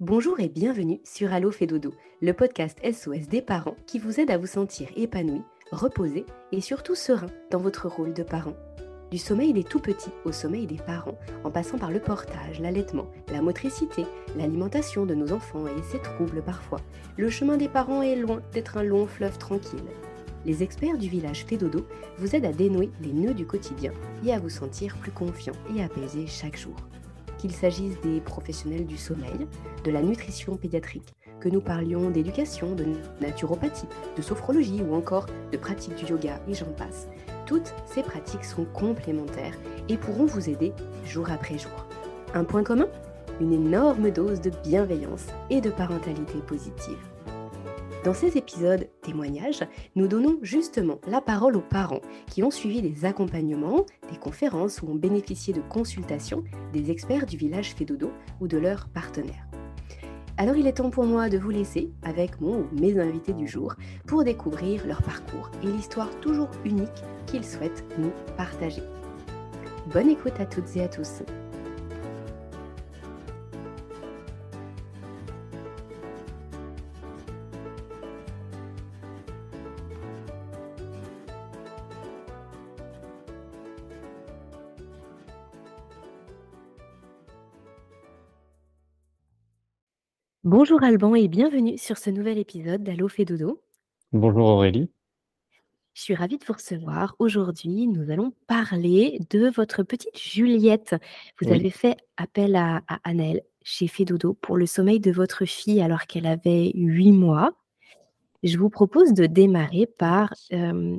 Bonjour et bienvenue sur Allo fait dodo, le podcast SOS des parents qui vous aide à vous sentir épanoui, reposé et surtout serein dans votre rôle de parent. Du sommeil des tout petits au sommeil des parents, en passant par le portage, l'allaitement, la motricité, l'alimentation de nos enfants et ses troubles parfois, le chemin des parents est loin d'être un long fleuve tranquille. Les experts du village Fédodo vous aident à dénouer les nœuds du quotidien et à vous sentir plus confiant et apaisé chaque jour qu'il s'agisse des professionnels du sommeil, de la nutrition pédiatrique, que nous parlions d'éducation, de naturopathie, de sophrologie ou encore de pratique du yoga et j'en passe. Toutes ces pratiques sont complémentaires et pourront vous aider jour après jour. Un point commun? Une énorme dose de bienveillance et de parentalité positive. Dans ces épisodes témoignages, nous donnons justement la parole aux parents qui ont suivi des accompagnements, des conférences ou ont bénéficié de consultations des experts du village Fédodo ou de leurs partenaires. Alors il est temps pour moi de vous laisser avec mon ou mes invités du jour pour découvrir leur parcours et l'histoire toujours unique qu'ils souhaitent nous partager. Bonne écoute à toutes et à tous. Bonjour Alban et bienvenue sur ce nouvel épisode d'Allo fait dodo. Bonjour Aurélie. Je suis ravie de vous recevoir. Aujourd'hui, nous allons parler de votre petite Juliette. Vous Oui. avez fait appel à, à Annelle chez Fédodo pour le sommeil de votre fille alors qu'elle avait 8 mois. Je vous propose de démarrer par, euh,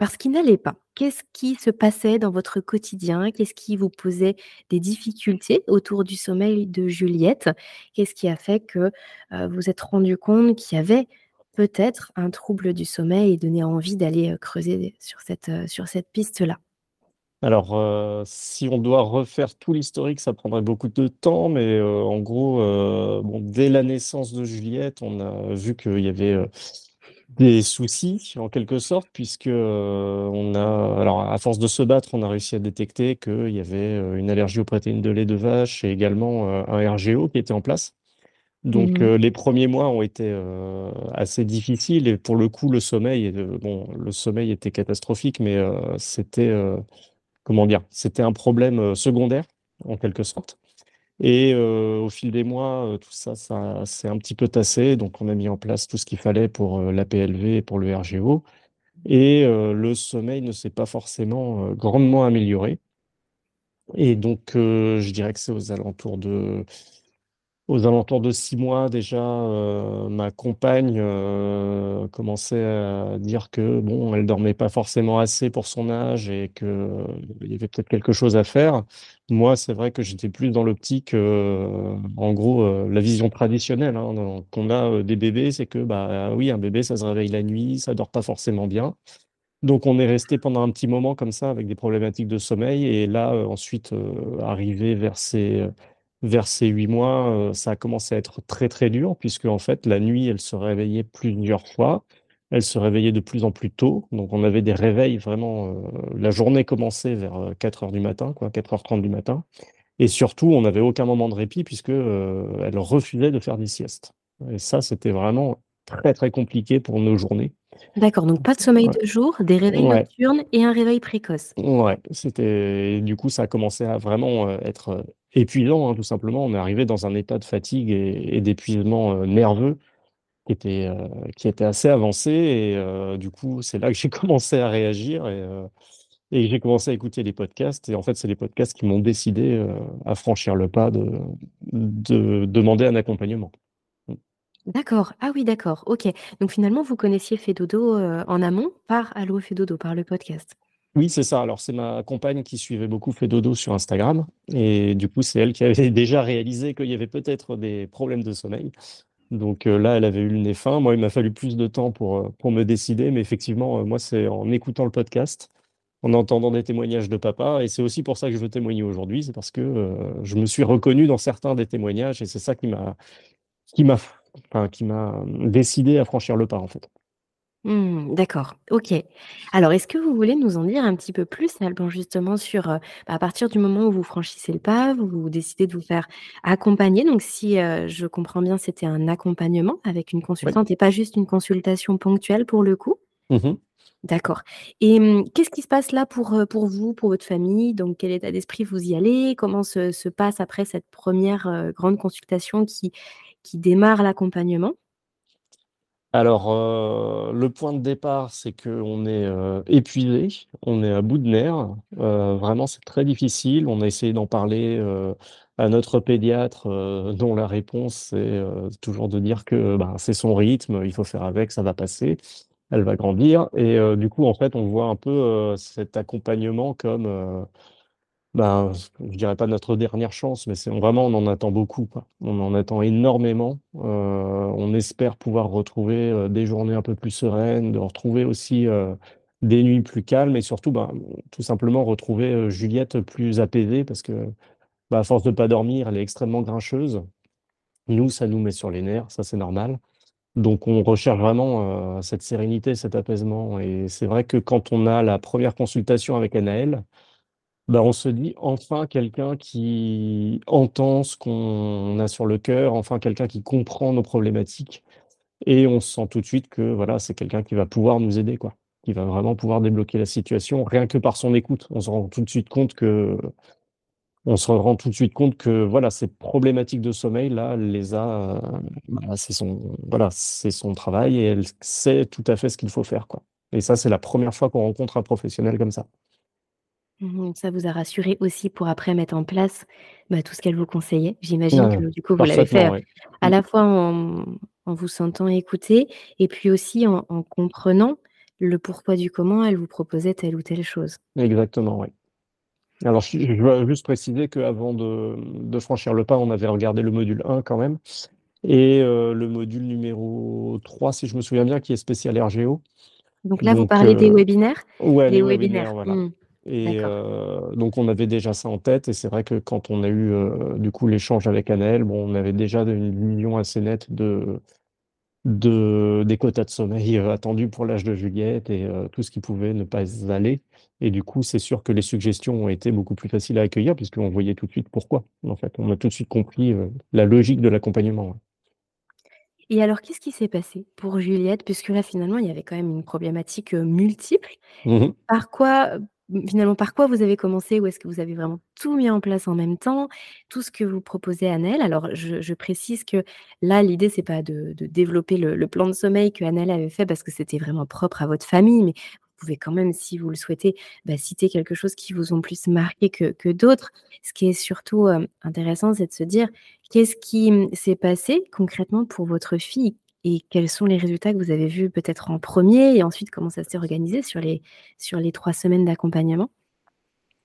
par ce qui n'allait pas. Qu'est-ce qui se passait dans votre quotidien? Qu'est-ce qui vous posait des difficultés autour du sommeil de Juliette? Qu'est-ce qui a fait que vous êtes rendu compte qu'il y avait peut-être un trouble du sommeil et donné envie d'aller creuser sur cette, piste-là? Alors, si on doit refaire tout l'historique, ça prendrait beaucoup de temps, mais en gros, dès la naissance de Juliette, on a vu qu'il y avait des soucis, en quelque sorte, puisque euh, on a, alors à force de se battre, on a réussi à détecter qu'il y avait euh, une allergie aux protéines de lait de vache et également euh, un RGO qui était en place. Donc, euh, les premiers mois ont été assez difficiles et pour le coup, le sommeil, bon, le sommeil était catastrophique, mais c'était comment dire, c'était un problème secondaire, en quelque sorte. Et euh, au fil des mois, euh, tout ça, ça s'est un petit peu tassé. Donc, on a mis en place tout ce qu'il fallait pour euh, la PLV et pour le RGO. Et le sommeil ne s'est pas forcément grandement amélioré. Et donc, je dirais que c'est aux alentours de, aux alentours de six mois déjà, euh, ma compagne euh, commençait à dire que bon, elle dormait pas forcément assez pour son âge et que euh, il y avait peut-être quelque chose à faire. Moi, c'est vrai que j'étais plus dans l'optique, en gros, la vision traditionnelle hein, qu'on a des bébés, c'est que bah oui, un bébé, ça se réveille la nuit, ça dort pas forcément bien. Donc, on est resté pendant un petit moment comme ça avec des problématiques de sommeil. Et là, ensuite, arrivé vers ces, vers ces huit mois, euh, ça a commencé à être très, très dur, puisque en fait, la nuit, elle se réveillait plusieurs fois. Elle se réveillait de plus en plus tôt. Donc, on avait des réveils vraiment. euh, la journée commençait vers euh, 4 heures du matin, quoi, 4h30 du matin. Et surtout, on n'avait aucun moment de répit, puisque euh, elle refusait de faire des siestes. Et ça, c'était vraiment très, très compliqué pour nos journées. D'accord, donc pas de sommeil de jour, des réveils Ouais. nocturnes et un réveil précoce. Ouais, c'était du coup ça a commencé à vraiment euh, être euh, épuisant, hein, tout simplement. On est arrivé dans un état de fatigue et, et d'épuisement euh, nerveux qui était qui était assez avancé et du coup c'est là que j'ai commencé à réagir et, et j'ai commencé à écouter les podcasts et en fait c'est les podcasts qui m'ont décidé à franchir le pas de de demander un accompagnement. D'accord. Ah oui, d'accord. OK. Donc finalement, vous connaissiez Fedodo, heu, en amont par Allo Fedodo, par le podcast? Oui, c'est ça. Alors, c'est ma compagne qui suivait beaucoup Fedodo sur Instagram. Et du coup, c'est elle qui avait déjà réalisé qu'il y avait peut-être des problèmes de sommeil. Donc euh, là, elle avait eu le nez fin. Moi, il m'a fallu plus de temps pour, euh, me décider. Mais effectivement, euh, moi, c'est en écoutant le podcast, en entendant des témoignages de papa. Et c'est aussi pour ça que je veux témoigner aujourd'hui. C'est parce que je me suis reconnu dans certains des témoignages. Et c'est ça qui m'a qui m'a enfin, qui m'a décidé à franchir le pas, en fait. Mmh, d'accord, OK. Alors, est-ce que vous voulez nous en dire un petit peu plus, Alban, justement sur, heu, bah, à partir du moment où vous franchissez le pas, vous vous décidez de vous faire accompagner, donc si, heu, je comprends bien, c'était un accompagnement avec une Oui. consultante et pas juste une consultation ponctuelle pour le coup? Mmh mh. D'accord et mmh, qu'est-ce qui se passe là pour, pour vous, pour votre famille? Donc quel état d'esprit vous y allez? Comment se se passe après cette 1re, heu, grande consultation qui qui démarre l'accompagnement? Alors, heu, le point de départ, c'est qu'on est, heu, épuisés, on est à bout de nerfs, heu, vraiment c'est très difficile. On a essayé d'en parler, heu, à notre pédiatre, dont la réponse c'est, toujours de dire que, ben, c'est son rythme, il faut faire avec, ça va passer, elle va grandir et du coup, en fait, on voit un peu, cet accompagnement comme, ben, je dirais pas notre dernière chance, mais c'est vraiment on en attend beaucoup, quoi. On en attend énormément, heu, on espère pouvoir retrouver, heu, des journées un peu plus sereines, de retrouver aussi, heu, des nuits plus calmes et surtout, ben, tout simplement retrouver, Juliette plus apaisée parce que, bah, à force de pas dormir, elle est extrêmement grincheuse. Nous, ça nous met sur les nerfs, ça c'est normal. Donc on recherche vraiment, cette sérénité, cet apaisement et c'est vrai que quand on a la 1re consultation avec Anaëlle, bah, on se dit: «Enfin quelqu'un qui entend ce qu'on a sur le cœur, enfin quelqu'un qui comprend nos problématiques» et on sent tout de suite que, voilà, c'est quelqu'un qui va pouvoir nous aider, quoi. Qui va vraiment pouvoir débloquer la situation, rien que par son écoute. On se rend tout de suite compte que on se rend tout de suite compte que, voilà, ces problématiques de sommeil là, les a, c'est son voilà, c'est son travail et elle sait tout à fait ce qu'il faut faire, quoi et ça, c'est la 1re fois qu'on rencontre un professionnel comme ça. Mmh mh. Ça vous a rassuré aussi pour après mettre en place, bah, tout ce qu'elle vous conseillait? J'imagine Ouais, que du coup vous l'avez fait, ouais. à Mmh. la fois en, en vous sentant écouté et puis aussi en en comprenant le pourquoi du comment elle vous proposait telle ou telle chose. Exactement, ouais. Alors je je dois juste préciser qu'avant de, de franchir le pas, on avait regardé le module 1 quand même et heu, le module numéro 3 si je me souviens bien qui est spécial RGO. Donc là, vous parlez des heu webinaires? ouais, Les les webinaires, webinaires. voilà Mmh. Et heu, donc on avait déjà ça en tête et c'est vrai que quand on a eu, heu, du coup l'échange avec Anaëlle, bon, on avait déjà une vision assez nette de de des quotas de sommeil, heu, attendus pour l'âge de Juliette et tout ce qui pouvait ne pas aller et du coup, c'est sûr que les suggestions ont été beaucoup plus faciles à accueillir puisqu'on voyait tout de suite pourquoi, en fait. On a tout de suite compris, la logique de l'accompagnement. Et alors, qu'est-ce qui s'est passé pour Juliette? Puisque là, finalement, il y avait quand même une problématique, multiple. Mmh mh. Par quoi, finalement, par quoi vous avez commencé? Ou est-ce que vous avez vraiment tout mis en place en même temps? Tout ce que vous proposait Anaëlle alors je précise que là, l'idée, c'est pas de développer le plan de sommeil que Anaëlle avait fait parce que c'était vraiment propre à votre famille, mais vous pouvez quand même, si vous le souhaitez, bah, citer quelque chose qui vous ont plus marqué que d'autres. Ce qui est surtout, hem, intéressant, c'est de se dire: «Qu'est-ce qui, mmh, s'est passé concrètement pour votre fille?» Et quels sont les résultats que vous avez vus peut-être en 1er et ensuite comment ça s'est organisé sur les 3 semaines d'accompagnement?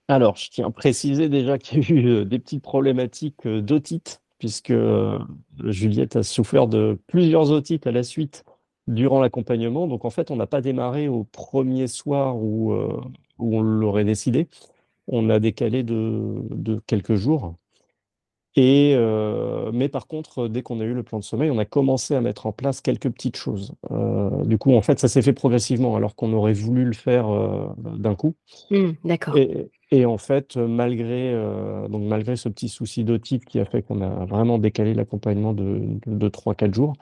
Alors, je tiens à préciser déjà qu'il y a eu, heu, des petites problématiques, heu, d'otite puisque, heu, Juliette a souffert de plusieurs otites à la suite durant l'accompagnement. Donc en fait, on n'a pas démarré au 1er soir où, on l'aurait décidé. On a décalé de quelques jours et heu, mais par contre, dès qu'on a eu le plan de sommeil, on a commencé à mettre en place quelques petites choses. Heu, du coup, en fait, ça s'est fait progressivement alors qu'on aurait voulu le faire, heu, d'un coup Mmh, d'accord. et et en fait, malgré, donc malgré ce petit souci d'otite qui a fait qu'on a vraiment décalé l'accompagnement de de 3-4 jours,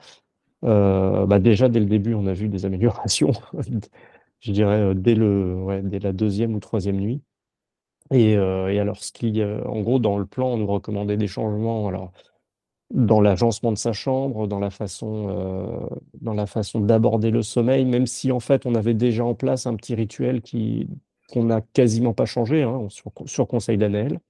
bah, déjà dès le début, on a vu des améliorations. Je dirais, dès le ouais, dès la 2e ou 3e nuit et heu et alors ce qui, en gros, dans le plan, on nous recommandait des changements, alors dans l'agencement de sa chambre, dans la façon, heu, dans la façon d'aborder le sommeil, même si en fait, on avait déjà en place un petit rituel qui qu'on n'a quasiment pas changé, hein, sur sur conseil d'Anaëlle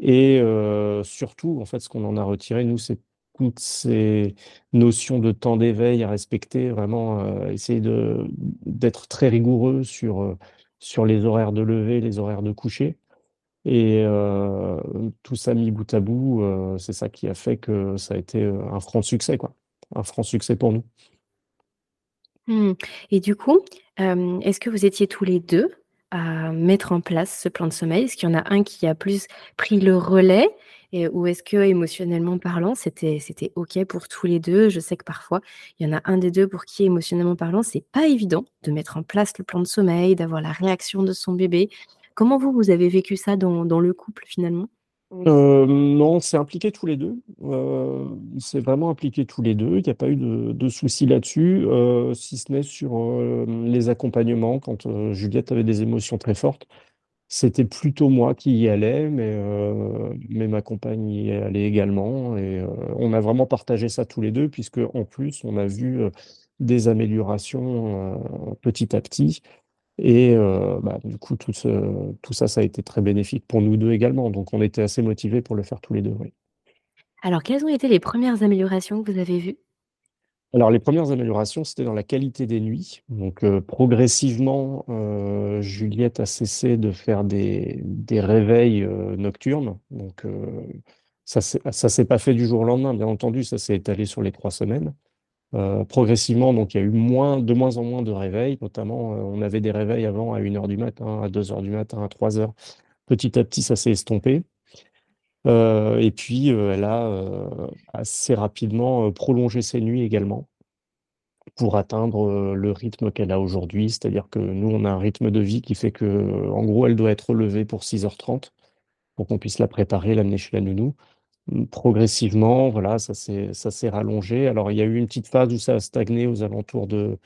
et heu, surtout, en fait, ce qu'on en a retiré, nous, c'est toutes ces notions de temps d'éveil à respecter, vraiment, essayer de d'être très rigoureux sur, sur les horaires de lever, les horaires de coucher et heu, tout ça mis bout à bout, heu, c'est ça qui a fait que ça a été, heu, un franc succès, quoi. Un franc succès pour nous. Mmh et du coup, est-ce que vous étiez tous les 2 mettre en place ce plan de sommeil? Est-ce qu'il y en a un qui a plus pris le relais? Et ou est-ce que émotionnellement parlant, c'était OK pour tous les 2? Je sais que parfois, il y en a un des 2 pour qui émotionnellement parlant, c'est pas évident de mettre en place le plan de sommeil, d'avoir la réaction de son bébé. Comment vous, vous avez vécu ça dans le couple finalement? Heu, non, c'est impliqué tous les 2. Heu, c'est vraiment impliqué tous les 2. Il y a pas eu de de soucis là-dessus, heu, si ce n'est sur, les accompagnements quand, Juliette avait des émotions très fortes. C'était plutôt moi qui y allais, mais ma compagne y allait également et on a vraiment partagé ça tous les 2 puisqu'en plus on a vu, des améliorations, petit à petit et heu, bah, du coup tout ce tout ça, ça a été très bénéfique pour nous 2 également, donc on était assez motivés pour le faire tous les 2, oui. Alors quelles ont été les premières améliorations que vous avez vues? Alors les premières améliorations, c'était dans la qualité des nuits. Donc, heu, progressivement, heu, Juliette a cessé de faire des des réveils, nocturnes. Donc, ça ça s'est pas fait du jour au lendemain, bien entendu, ça s'est étalé sur les 3 semaines. Heu, progressivement, donc il y a eu moins de moins en moins de réveils, notamment, heu, on avait des réveils avant à 1:00 du matin, à 2:00 du matin, à 3:00. Petit à petit, ça s'est estompé. Heu et puis, elle a, assez rapidement, prolongé ses nuits également pour atteindre, le rythme qu'elle a aujourd'hui. C'est-à-dire que nous, on a un rythme de vie qui fait qu'en gros, elle doit être levée pour 6:30 pour qu'on puisse la préparer, l'amener chez la nounou. Progressivement, voilà, ça s'est rallongé. Alors, il y a eu une petite phase où ça a stagné aux alentours de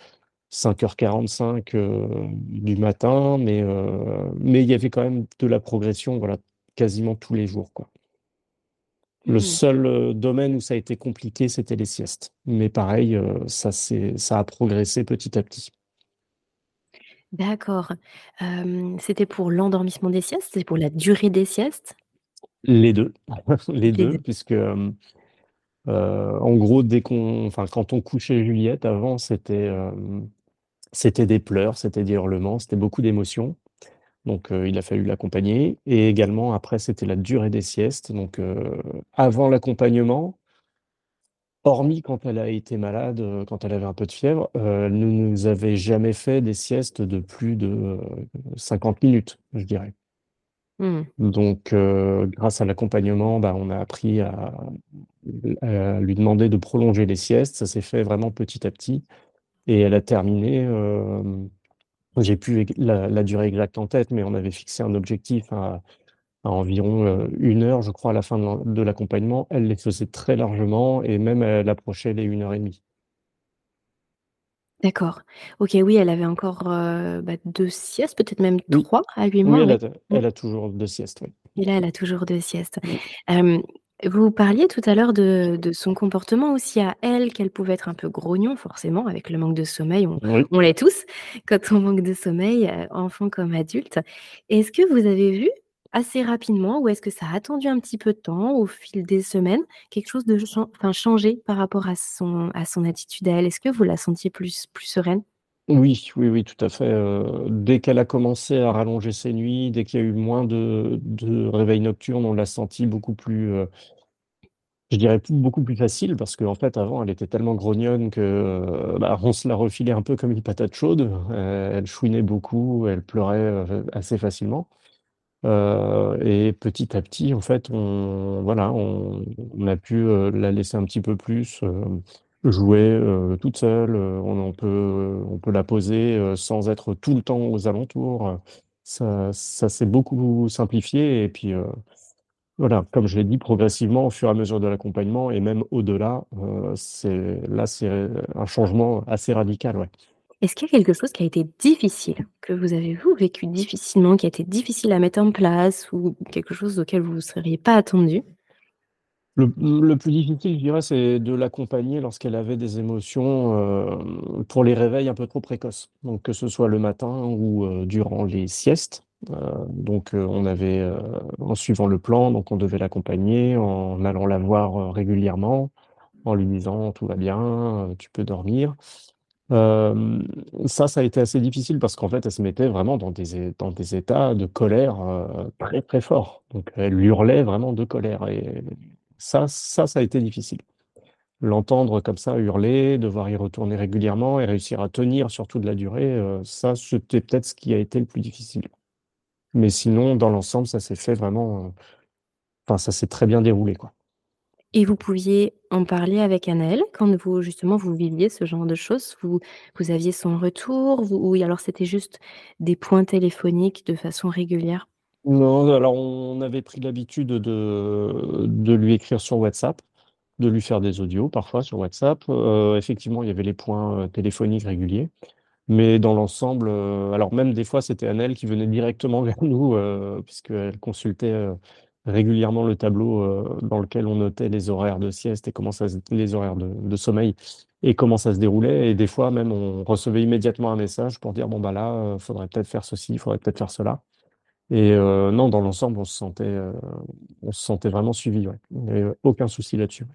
5:45, heu, du matin, mais heu, mais il y avait quand même de la progression, voilà, quasiment tous les jours, quoi. Le Mmh. seul, heu, domaine où ça a été compliqué, c'était les siestes. Mais pareil, ça ça a progressé petit à petit. D'accord. C'était pour l'endormissement des siestes? C'était pour la durée des siestes? Les 2, les Les 2 2. puisque, hem, heu, en gros, dès qu'on enfin, quand on couchait Juliette avant, c'était, c'était des pleurs, c'était des hurlements, c'était beaucoup d'émotions. Donc, il a fallu l'accompagner et également après, c'était la durée des siestes. Donc, avant l'accompagnement hormis quand elle a été malade, quand elle avait un peu de fièvre, elle ne nous avait jamais fait des siestes de plus de, heu, 50 minutes, je dirais. Mmh. Donc, heu, grâce à l'accompagnement, bah, on a appris à lui demander de prolonger les siestes. Ça s'est fait vraiment petit à petit et elle a terminé, hem, j'ai plus la durée exacte en tête, mais on avait fixé un objectif à environ, heu, 1 heure, je crois, à la fin de l'accompagnement. Elle les faisait très largement et même elle approchait les 1 heure et demie. D'accord. OK, oui, elle avait encore, heu, bah, 2 siestes, peut-être même Oui. 3 à 8 Oui, mois, elle a Mmh. elle toujours 2 siestes, oui. Et là, elle a toujours 2 siestes. Mmh. Hem, vous parliez tout à l'heure de de son comportement aussi à elle, qu'elle pouvait être un peu grognon forcément avec le manque de sommeil, on Oui. on l'est tous quand on manque de sommeil, heu, enfant comme adulte. Est-ce que vous avez vu assez rapidement ou est-ce que ça a attendu un petit peu de temps au fil des semaines, quelque chose de chan enfin changer par rapport à son à son attitude à elle? Est-ce que vous la sentiez plus plus sereine? Oui, oui, oui, tout à fait, dès qu'elle a commencé à rallonger ses nuits, dès qu'il y a eu moins de de réveils nocturnes, on l'a sentie beaucoup plus, je dirais beaucoup plus facile parce qu'en fait, avant, elle était tellement grognonne que, bah, on se la refilait un peu comme une patate chaude. Elle chouinait beaucoup, elle pleurait, assez facilement. Heu et petit à petit, en fait, on voilà, on a pu, heu, la laisser un petit peu plus, hem, jouer, toute seule, on peut on peut la poser, sans être tout le temps aux alentours, ça ça s'est beaucoup simplifié et puis, voilà, comme je l'ai dit, progressivement, au fur et à mesure de l'accompagnement et même au-delà, là, c'est un changement assez radical, ouais. Est-ce qu'il y a quelque chose qui a été difficile, que vous avez, vous, vécu difficilement, qui a été difficile à mettre en place ou quelque chose auquel vous vous seriez pas attendus? Le plus difficile, je dirais, c'est de l'accompagner lorsqu'elle avait des émotions, hem, pour les réveils un peu trop précoces. Donc que ce soit le matin ou, heu, durant les siestes. Heu, donc on avait, en suivant le plan, donc on devait l'accompagner en allant la voir, régulièrement, en lui disant: «Tout va bien, tu peux dormir». Hem, ça, ça a été assez difficile parce qu'en fait, elle se mettait vraiment dans des dans des états de colère, heu, très, très forts. Donc elle hurlait vraiment de colère et ça ça, ça a été difficile. L'entendre comme ça hurler, devoir y retourner régulièrement et réussir à tenir sur toute la durée, heu, ça, c'était peut-être ce qui a été le plus difficile. Mais sinon, dans l'ensemble, ça s'est fait vraiment, enfin, ça s'est très bien déroulé, quoi. Et vous pouviez en parler avec Anaëlle quand vous justement vous viviez ce genre de choses? Vous vous aviez son retour? Ou alors c'était juste des points téléphoniques de façon régulière? Non, alors on avait pris l'habitude de de lui écrire sur WhatsApp, de lui faire des audios parfois sur WhatsApp. Heu, effectivement, il y avait les points, heu, téléphoniques réguliers. Mais dans l'ensemble, heu, alors même des fois, c'était Anaëlle qui venait directement vers nous, heu, puisqu'elle consultait, régulièrement le tableau, heu, dans lequel on notait les horaires de sieste et comment ça les horaires de sommeil et comment ça se déroulait et des fois même, on recevait immédiatement un message pour dire: «Bon, bah, là, heu, faudrait peut-être faire ceci, il faudrait peut-être faire cela» et heu, non, dans l'ensemble, on se sentait, on se sentait vraiment suivis, ouais. Il y avait aucun souci là-dessus.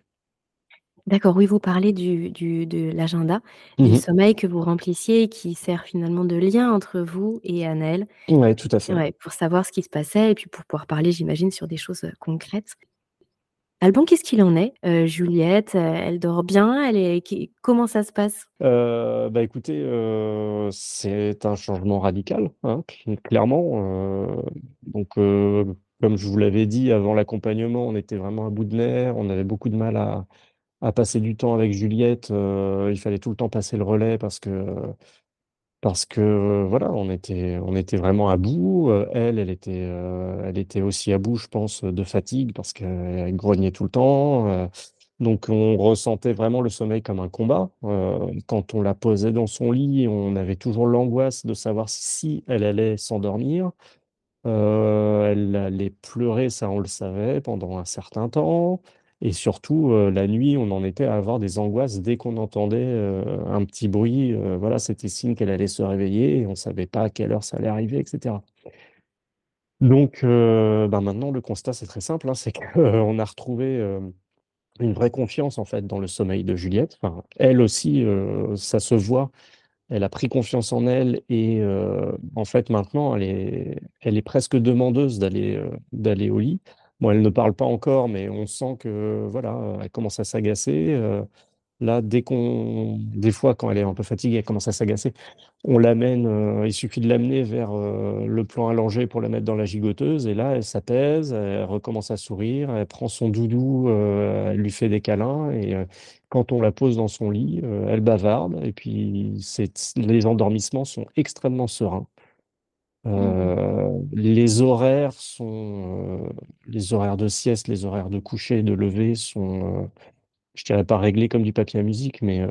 D'accord, oui, vous parlez du du de l'agenda Mmh du mh. sommeil que vous remplissiez, qui sert finalement de lien entre vous et Anaëlle. Ouais, tout à fait. Ouais, pour savoir ce qui se passait et puis pour pouvoir parler, j'imagine, sur des choses, heu, concrètes. Alban, qu'est-ce qu'il en est? Heu, Juliette, heu, elle dort bien? Elle est qui comment ça se passe? Heu, bah, écoutez, heu, c'est un changement radical, hein, cl clairement, heu, donc heu, comme je vous l'avais dit avant l'accompagnement, on était vraiment à bout de nerfs, on avait beaucoup de mal à à passer du temps avec Juliette, heu, il fallait tout le temps passer le relais parce que parce que, voilà, on était on était vraiment à bout, heu, elle, elle était, elle était aussi à bout, je pense, de fatigue parce qu'elle grognait tout le temps, donc on ressentait vraiment le sommeil comme un combat. Quand on la posait dans son lit, on avait toujours l'angoisse de savoir si elle allait s'endormir. Elle allait pleurer, ça, on le savait pendant un certain temps et surtout, heu, la nuit, on en était à avoir des angoisses dès qu'on entendait, heu, un petit bruit, heu, voilà, c'était signe qu'elle allait se réveiller et on savait pas à quelle heure ça allait arriver et cetera. Donc bah, maintenant le constat c'est très simple, hein, c'est qu'on a retrouvé, une vraie confiance en fait dans le sommeil de Juliette. Elle aussi, ça se voit, elle a pris confiance en elle et en fait maintenant elle est elle est presque demandeuse d'aller au lit. Elle ne parle pas encore, mais on sent que voilà, elle commence à s'agacer, heu, là, dès qu'on des fois quand elle est un peu fatiguée, elle commence à s'agacer. On l'amène, heu, il suffit de l'amener vers, heu, le plan allongé pour la mettre dans la gigoteuse et là, elle s'apaise, elle recommence à sourire, elle prend son doudou, elle lui fait des câlins et quand on la pose dans son lit, elle bavarde et puis les endormissements sont extrêmement sereins. Mmh mh. Heu, les horaires sont, heu, les horaires de sieste, les horaires de coucher et de lever sont, heu, je dirais pas réglés comme du papier à musique, mais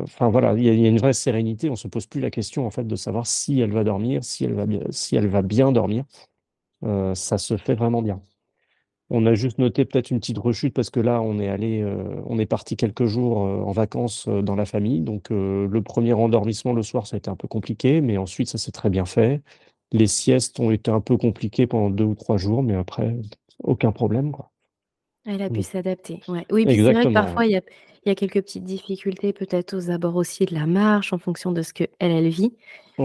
enfin voilà, il y y a une vraie sérénité. On se pose plus la question en fait de savoir si elle va dormir, si elle va bien si elle va bien dormir. Ça se fait vraiment bien. On a juste noté peut-être une petite rechute parce que là, on est allé, heu, on est parti quelques jours, heu, en vacances, heu, dans la famille. Donc le premier endormissement le soir, ça a été un peu compliqué, mais ensuite ça s'est très bien fait. Les siestes ont été un peu compliquées pendant 2 ou 3 jours, mais après, aucun problème, quoi. Elle a pu s'adapter, ouais. Oui, puis c'est vrai que parfois il y a il y a quelques petites difficultés peut-être aux abords aussi de la marche en fonction de ce qu'elle, elle vit,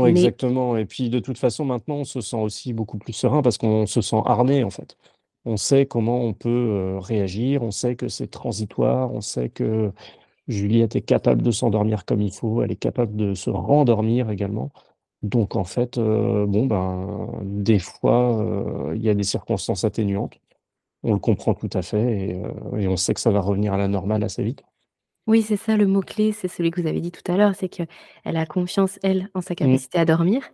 mais exactement et puis de toute façon maintenant on se sent aussi beaucoup plus serein parce qu'on se sent armé en fait. On sait comment on peut, heu, réagir, on sait que c'est transitoire, on sait que Juliette est capable de s'endormir comme il faut, elle est capable de se rendormir également. Donc en fait, heu, bon ben, des fois, heu, il y a des circonstances atténuantes. On le comprend tout à fait et on sait que ça va revenir à la normale assez vite. oui, c'est ça le mot clé, c'est celui que vous avez dit tout à l'heure, c'est qu'elle a confiance, elle, en sa Mmh, capacité à dormir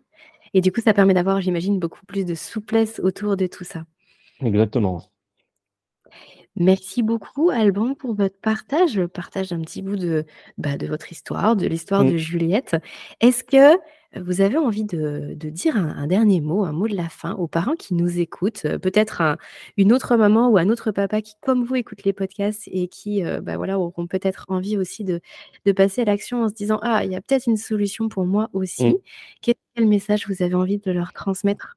et du coup, ça permet d'avoir, j'imagine, beaucoup plus de souplesse autour de tout ça. Exactement. Merci beaucoup Alban pour votre partage, le partage d'un petit bout de, bah, de votre histoire, de l'histoire Mmh. de Juliette. Est-ce que, vous avez envie de de dire un un dernier mot, un mot de la fin aux parents qui nous écoutent? Heu, peut-être un une autre maman ou un autre papa qui, comme vous, écoutent les podcasts et qui, heu, bah, voilà, auront peut-être envie aussi de de passer à l'action en se disant: «Ah, il y a peut-être une solution pour moi Mmh. aussi». Quel quel message vous avez envie de leur transmettre?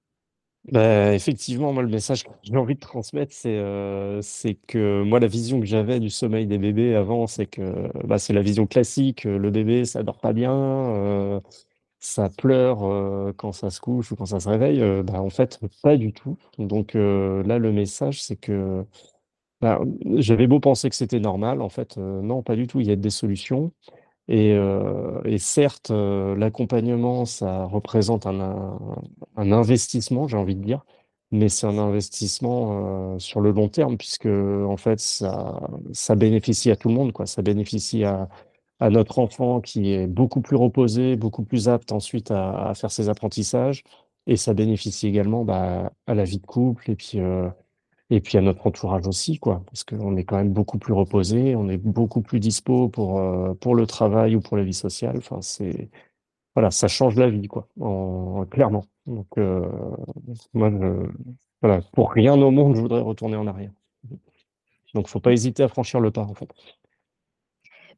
Bah, effectivement, moi, le message que j'ai envie de transmettre, c'est, heu, c'est que moi, la vision que j'avais du sommeil des bébés avant, c'est que, bah, c'est la vision classique, heu, le bébé, ça dort pas bien, heu, ça pleure, quand ça se couche ou quand ça se réveille, bah, en fait, pas du tout. Donc là, le message, c'est que, j'avais beau penser que c'était normal, en fait, non, pas du tout. Il y a des solutions Et, euh, et certes, euh, l'accompagnement, ça représente un, un, un investissement, j'ai envie de dire, mais c'est un investissement euh, sur le long terme, puisque en fait, ça, ça bénéficie à tout le monde, quoi. Ça bénéficie à, à notre enfant qui est beaucoup plus reposé, beaucoup plus apte ensuite à, à faire ses apprentissages, et ça bénéficie également bah, à la vie de couple, et puis euh, et puis à notre entourage aussi, quoi, parce qu'on est quand même beaucoup plus reposé, on est beaucoup plus dispo pour, euh, pour le travail ou pour la vie sociale. Enfin, c'est, voilà, ça change la vie, quoi, en, clairement. Donc, euh, moi, voilà, pour rien au monde, je voudrais retourner en arrière. Donc, faut pas hésiter à franchir le pas, en fait.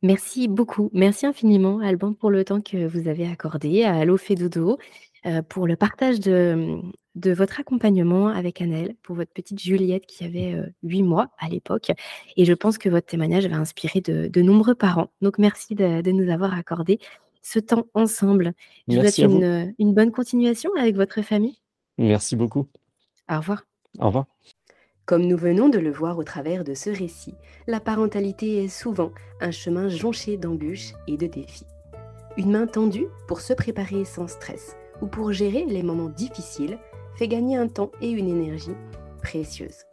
Merci beaucoup. Merci infiniment, Alban, pour le temps que vous avez accordé à Allo euh, pour le partage de, de votre accompagnement avec Annelle, pour votre petite Juliette qui avait euh, 8 mois à l'époque. Et je pense que votre témoignage va inspirer de, de nombreux parents. Donc, merci de, de nous avoir accordé ce temps ensemble. Je vous souhaite une, une bonne continuation avec votre famille. Merci beaucoup. Au revoir. Au revoir. Comme nous venons de le voir au travers de ce récit, la parentalité est souvent un chemin jonché d'embûches et de défis. Une main tendue pour se préparer sans stress ou pour gérer les moments difficiles fait gagner un temps et une énergie précieuses.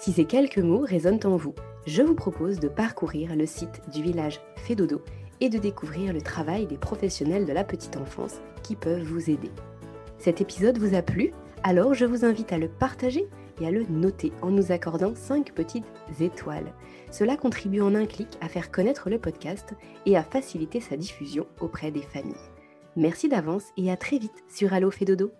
Si ces quelques mots résonnent en vous, je vous propose de parcourir le site du village Fédodo et de découvrir le travail des professionnels de la petite enfance qui peuvent vous aider. Cet épisode vous a plu? Alors je vous invite à le partager et à le noter en nous accordant 5 petites étoiles. Cela contribue en un clic à faire connaître le podcast et à faciliter sa diffusion auprès des familles. Merci d'avance et à très vite sur Allo Fédodo.